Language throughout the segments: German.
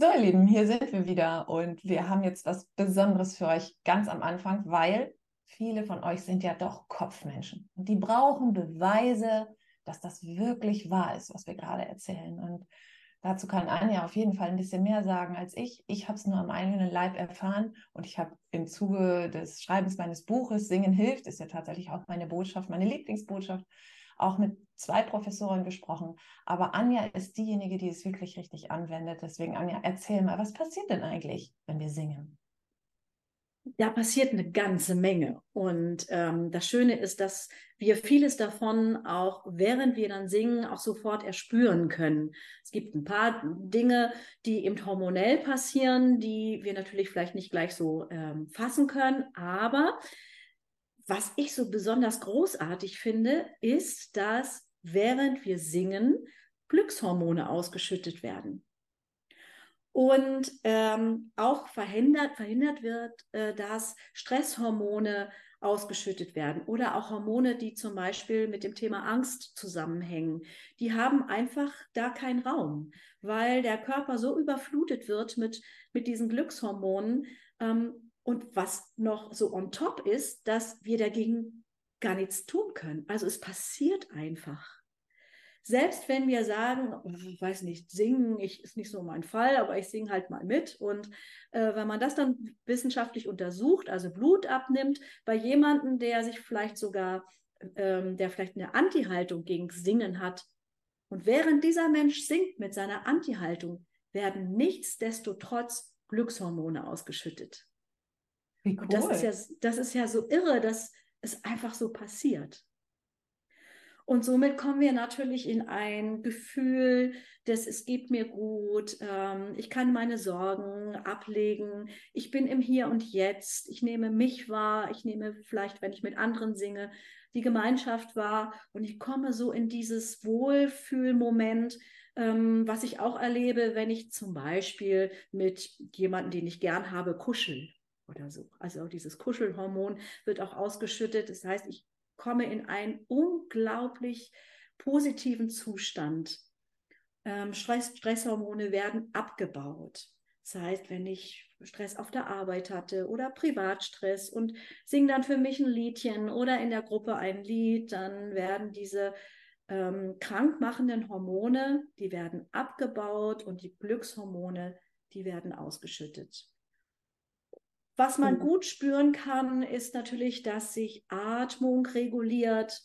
So, ihr Lieben, hier sind wir wieder und wir haben jetzt was Besonderes für euch ganz am Anfang, weil viele von euch sind ja doch Kopfmenschen und die brauchen Beweise, dass das wirklich wahr ist, was wir gerade erzählen. Und dazu kann Anja auf jeden Fall ein bisschen mehr sagen als ich. Ich habe es nur am eigenen Leib erfahren und ich habe im Zuge des Schreibens meines Buches Singen hilft, ist ja tatsächlich auch meine Botschaft, meine Lieblingsbotschaft, auch mit zwei Professoren gesprochen. Aber Anja ist diejenige, die es wirklich richtig anwendet. Deswegen, Anja, erzähl mal, was passiert denn eigentlich, wenn wir singen? Da passiert eine ganze Menge. Und ähm, das Schöne ist, dass wir vieles davon auch, während wir dann singen, auch sofort erspüren können. Es gibt ein paar Dinge, die eben hormonell passieren, die wir natürlich vielleicht nicht gleich so ähm, fassen können, aber was ich so besonders großartig finde, ist, dass während wir singen, Glückshormone ausgeschüttet werden. Und ähm, auch verhindert, verhindert wird, äh, dass Stresshormone ausgeschüttet werden oder auch Hormone, die zum Beispiel mit dem Thema Angst zusammenhängen. Die haben einfach da keinen Raum, weil der Körper so überflutet wird mit, mit diesen Glückshormonen, ähm, und was noch so on top ist, dass wir dagegen gar nichts tun können. Also es passiert einfach. Selbst wenn wir sagen, ich weiß nicht, singen ich, ist nicht so mein Fall, aber ich singe halt mal mit. Und äh, wenn man das dann wissenschaftlich untersucht, also Blut abnimmt, bei jemandem, der sich vielleicht sogar, ähm, der vielleicht eine Anti-Haltung gegen Singen hat, und während dieser Mensch singt mit seiner Anti-Haltung, werden nichtsdestotrotz Glückshormone ausgeschüttet. Wie cool. Und das ist, ja, das ist ja so irre, dass es einfach so passiert. Und somit kommen wir natürlich in ein Gefühl, dass es geht mir gut, ähm, ich kann meine Sorgen ablegen, ich bin im Hier und Jetzt, ich nehme mich wahr, ich nehme vielleicht, wenn ich mit anderen singe, die Gemeinschaft wahr und ich komme so in dieses Wohlfühlmoment, ähm, was ich auch erlebe, wenn ich zum Beispiel mit jemandem, den ich gern habe, kuschel oder so. Also dieses Kuschelhormon wird auch ausgeschüttet. Das heißt, ich komme in einen unglaublich positiven Zustand. Ähm, Stress, Stresshormone werden abgebaut. Das heißt, wenn ich Stress auf der Arbeit hatte oder Privatstress und singe dann für mich ein Liedchen oder in der Gruppe ein Lied, dann werden diese ähm, krankmachenden Hormone, die werden abgebaut und die Glückshormone, die werden ausgeschüttet. Was man mhm. gut spüren kann, ist natürlich, dass sich Atmung reguliert.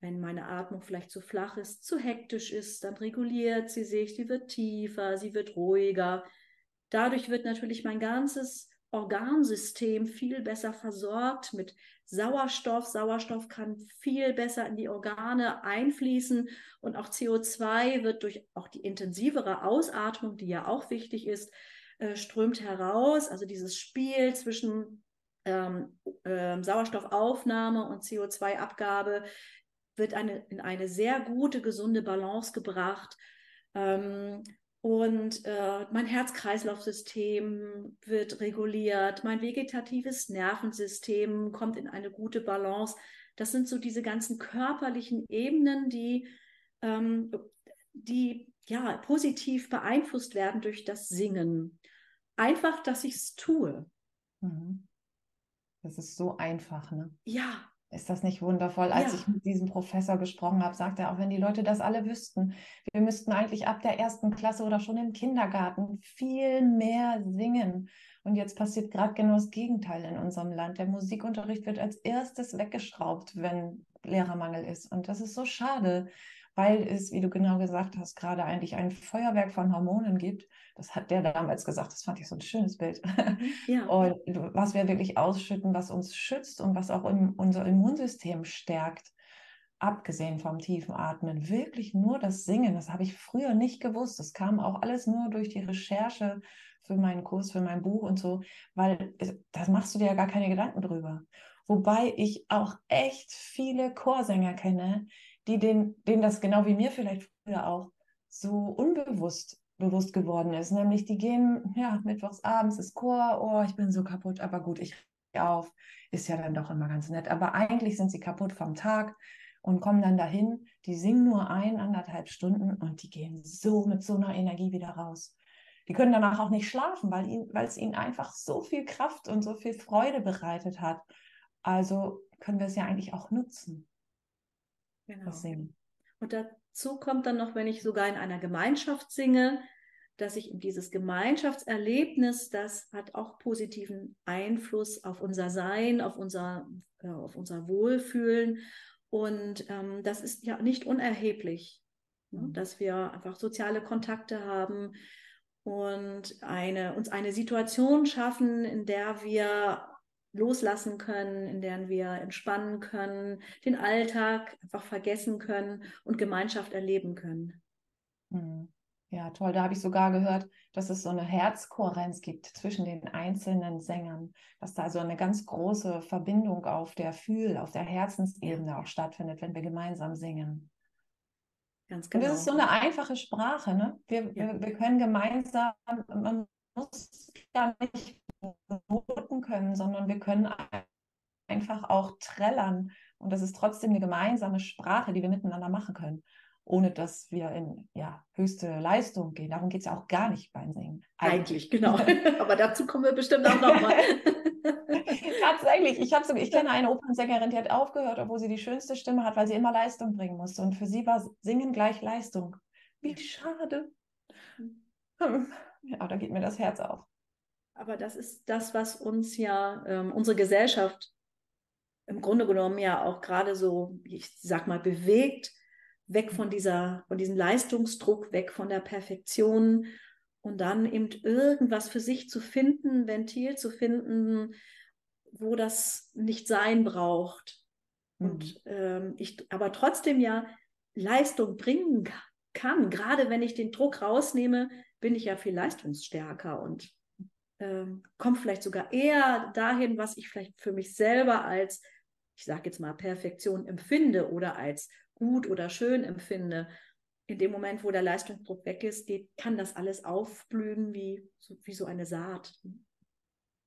Wenn meine Atmung vielleicht zu flach ist, zu hektisch ist, dann reguliert sie sich, sie wird tiefer, sie wird ruhiger. Dadurch wird natürlich mein ganzes Organsystem viel besser versorgt mit Sauerstoff. Sauerstoff kann viel besser in die Organe einfließen und auch CO2 wird durch auch die intensivere Ausatmung, die ja auch wichtig ist, äh, strömt heraus. Also dieses Spiel zwischen ähm, äh, Sauerstoffaufnahme und CO2-Abgabe wird eine, in eine sehr gute, gesunde Balance gebracht. Ähm, und äh, mein Herz-Kreislauf-System wird reguliert, mein vegetatives Nervensystem kommt in eine gute Balance. Das sind so diese ganzen körperlichen Ebenen, die, ähm, die ja, positiv beeinflusst werden durch das Singen. Einfach, dass ich es tue. Mhm. Das ist so einfach, ne? Ja. Ist das nicht wundervoll? Als ja. ich mit diesem Professor gesprochen habe, sagte er auch, wenn die Leute das alle wüssten, wir müssten eigentlich ab der ersten Klasse oder schon im Kindergarten viel mehr singen. Und jetzt passiert gerade genau das Gegenteil in unserem Land. Der Musikunterricht wird als erstes weggeschraubt, wenn Lehrermangel ist. Und das ist so schade weil es, wie du genau gesagt hast, gerade eigentlich ein Feuerwerk von Hormonen gibt. Das hat der damals gesagt, das fand ich so ein schönes Bild. Ja. Und was wir wirklich ausschütten, was uns schützt und was auch im, unser Immunsystem stärkt, abgesehen vom tiefen Atmen, wirklich nur das Singen. Das habe ich früher nicht gewusst. Das kam auch alles nur durch die Recherche für meinen Kurs, für mein Buch und so, weil das machst du dir ja gar keine Gedanken drüber. Wobei ich auch echt viele Chorsänger kenne, die den, denen das genau wie mir vielleicht früher auch so unbewusst bewusst geworden ist. Nämlich die gehen, ja, mittwochs abends ist Chor, oh, ich bin so kaputt, aber gut, ich auf, ist ja dann doch immer ganz nett. Aber eigentlich sind sie kaputt vom Tag und kommen dann dahin, die singen nur ein, anderthalb Stunden und die gehen so mit so einer Energie wieder raus. Die können danach auch nicht schlafen, weil, ihn, weil es ihnen einfach so viel Kraft und so viel Freude bereitet hat. Also können wir es ja eigentlich auch nutzen. Genau. Und dazu kommt dann noch, wenn ich sogar in einer Gemeinschaft singe, dass ich dieses Gemeinschaftserlebnis, das hat auch positiven Einfluss auf unser Sein, auf unser, äh, auf unser Wohlfühlen. Und ähm, das ist ja nicht unerheblich, ne? Mhm. dass wir einfach soziale Kontakte haben und eine, uns eine Situation schaffen, in der wir loslassen können, in der wir entspannen können, den Alltag einfach vergessen können und Gemeinschaft erleben können. Mhm. Ja, toll. Da habe ich sogar gehört, dass es so eine Herzkohärenz gibt zwischen den einzelnen Sängern, dass da also eine ganz große Verbindung auf der Fühl-, auf der Herzensebene auch stattfindet, wenn wir gemeinsam singen. Ganz genau. Und das ist so eine einfache Sprache. Ne? Wir, ja. wir, wir können gemeinsam, man muss gar nicht noten können, sondern wir können einfach auch trällern. Und das ist trotzdem eine gemeinsame Sprache, die wir miteinander machen können ohne dass wir in ja, höchste Leistung gehen. Darum geht es ja auch gar nicht beim Singen. Eigentlich, Eigentlich genau. Aber dazu kommen wir bestimmt auch nochmal. Tatsächlich, ich, so, ich kenne eine Opernsängerin, die hat aufgehört, obwohl sie die schönste Stimme hat, weil sie immer Leistung bringen musste. Und für sie war Singen gleich Leistung. Wie schade. Ja, da geht mir das Herz auf. Aber das ist das, was uns ja ähm, unsere Gesellschaft im Grunde genommen ja auch gerade so, ich sag mal, bewegt, weg von dieser, von diesem Leistungsdruck, weg von der Perfektion und dann eben irgendwas für sich zu finden, Ventil zu finden, wo das nicht sein braucht. Mhm. Und ähm, ich aber trotzdem ja Leistung bringen kann. Gerade wenn ich den Druck rausnehme, bin ich ja viel leistungsstärker und ähm, komme vielleicht sogar eher dahin, was ich vielleicht für mich selber als, ich sage jetzt mal, Perfektion empfinde oder als gut oder schön empfinde, in dem Moment, wo der Leistungsdruck weg ist, geht, kann das alles aufblühen wie so, wie so eine Saat.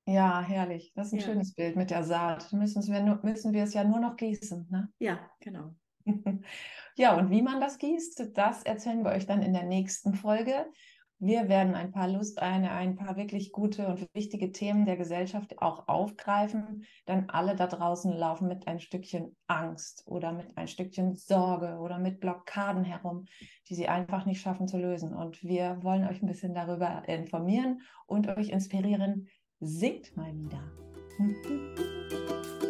Ja, herrlich. Das ist ein ja. schönes Bild mit der Saat. Müssen wir, müssen wir es ja nur noch gießen. Ne? Ja, genau. ja, und wie man das gießt, das erzählen wir euch dann in der nächsten Folge. Wir werden ein paar Lust, eine, ein paar wirklich gute und wichtige Themen der Gesellschaft auch aufgreifen, denn alle da draußen laufen mit ein Stückchen Angst oder mit ein Stückchen Sorge oder mit Blockaden herum, die sie einfach nicht schaffen zu lösen. Und wir wollen euch ein bisschen darüber informieren und euch inspirieren. Singt mal wieder.